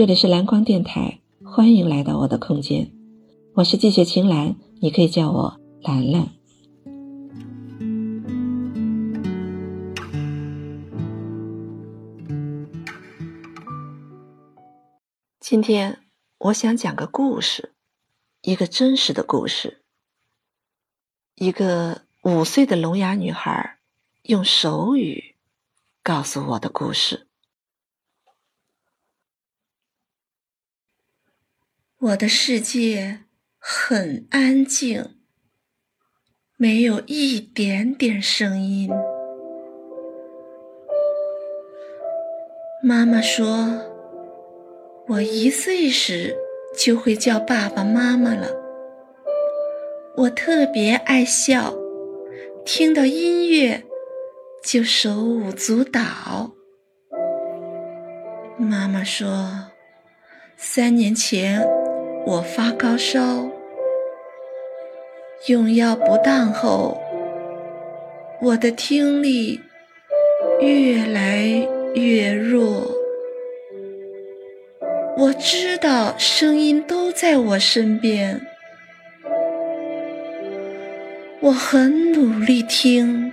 这里是蓝光电台，欢迎来到我的空间。我是季雪晴岚，你可以叫我兰兰。今天我想讲个故事，一个真实的故事。一个五岁的聋哑女孩用手语告诉我的故事。我的世界很安静，没有一点点声音。妈妈说，我一岁时就会叫爸爸妈妈了。我特别爱笑，听到音乐就手舞足蹈。妈妈说，三年前。我发高烧，用药不当后，我的听力越来越弱。我知道声音都在我身边，我很努力听，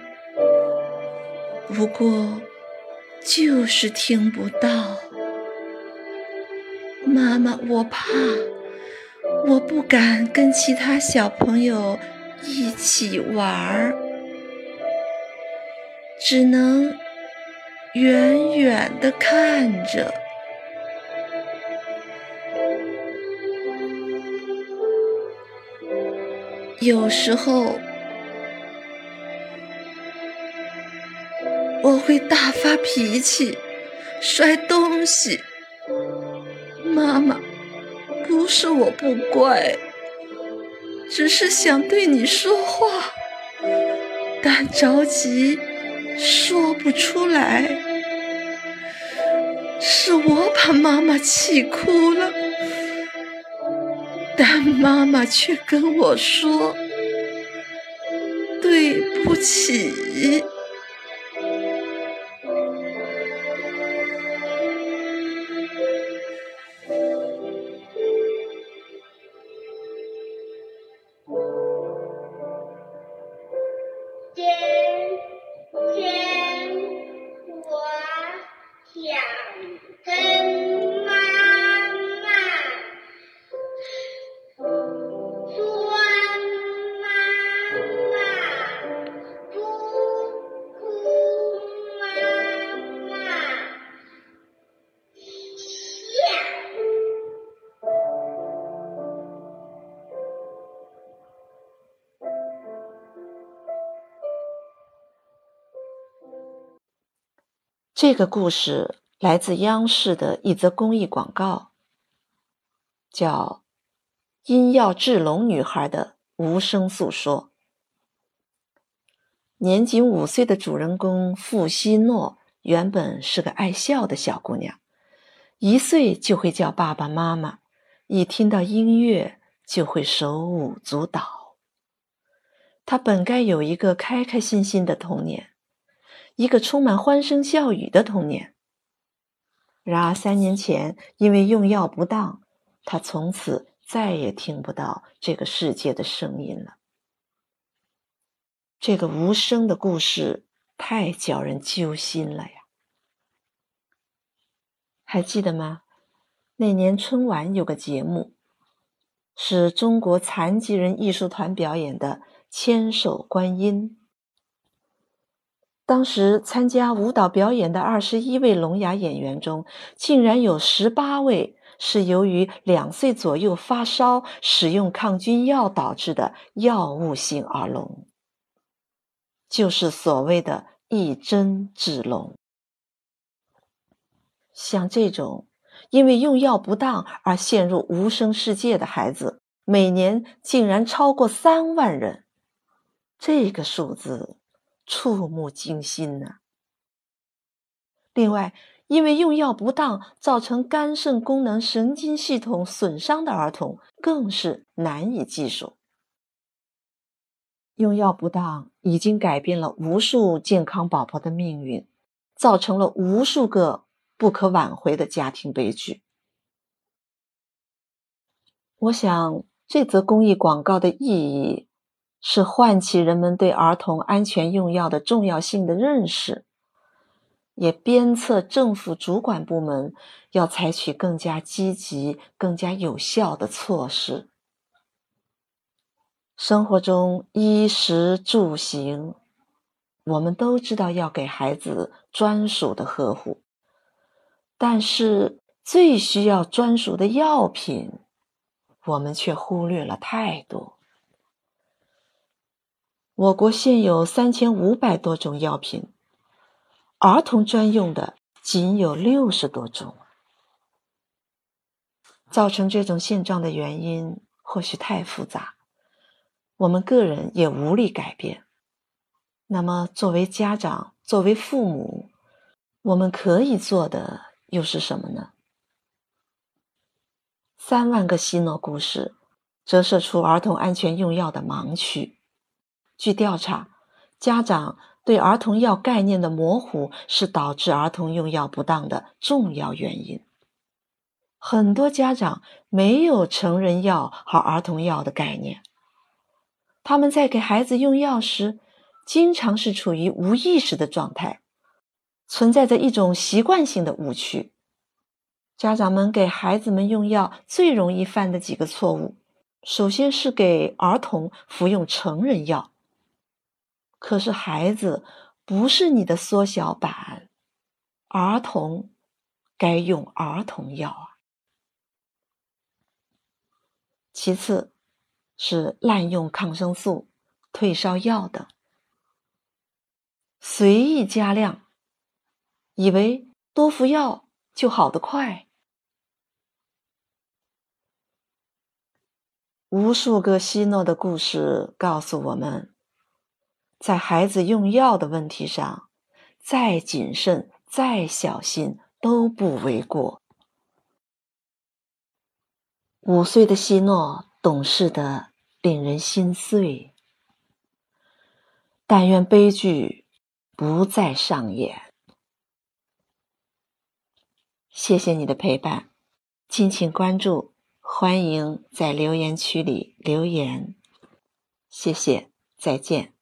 不过就是听不到。妈妈，我怕。我不敢跟其他小朋友一起玩儿，只能远远的看着。有时候我会大发脾气，摔东西。妈妈。不是我不乖，只是想对你说话，但着急说不出来。是我把妈妈气哭了，但妈妈却跟我说对不起。这个故事来自央视的一则公益广告，叫《因药治聋女孩的无声诉说》。年仅五岁的主人公付希诺原本是个爱笑的小姑娘，一岁就会叫爸爸妈妈，一听到音乐就会手舞足蹈。她本该有一个开开心心的童年。一个充满欢声笑语的童年。然而，三年前因为用药不当，他从此再也听不到这个世界的声音了。这个无声的故事太叫人揪心了呀！还记得吗？那年春晚有个节目，是中国残疾人艺术团表演的《千手观音》。当时参加舞蹈表演的二十一位聋哑演员中，竟然有十八位是由于两岁左右发烧、使用抗菌药导致的药物性耳聋，就是所谓的一针治聋。像这种因为用药不当而陷入无声世界的孩子，每年竟然超过三万人，这个数字。触目惊心呐！另外，因为用药不当造成肝肾功能、神经系统损伤的儿童更是难以计数。用药不当已经改变了无数健康宝宝的命运，造成了无数个不可挽回的家庭悲剧。我想，这则公益广告的意义是唤起人们对儿童安全用药的重要性的认识，也鞭策政府主管部门要采取更加积极、更加有效的措施。生活中衣食住行，我们都知道要给孩子专属的呵护，但是最需要专属的药品。我们却忽略了太多。我国现有三千五百多种药品，儿童专用的仅有六十多种。造成这种现状的原因或许太复杂，我们个人也无力改变。那么，作为家长，作为父母，我们可以做的又是什么呢？三万个希诺故事，折射出儿童安全用药的盲区。据调查，家长对儿童药概念的模糊是导致儿童用药不当的重要原因。很多家长没有成人药和儿童药的概念，他们在给孩子用药时，经常是处于无意识的状态，存在着一种习惯性的误区。家长们给孩子们用药最容易犯的几个错误，首先是给儿童服用成人药。可是孩子不是你的缩小版，儿童该用儿童药啊。其次，是滥用抗生素、退烧药等，随意加量，以为多服药就好得快。无数个希诺的故事告诉我们，在孩子用药的问题上，再谨慎、再小心都不为过。五岁的希诺懂事的令人心碎，但愿悲剧不再上演。谢谢你的陪伴，敬请关注。欢迎在留言区里留言，谢谢，再见。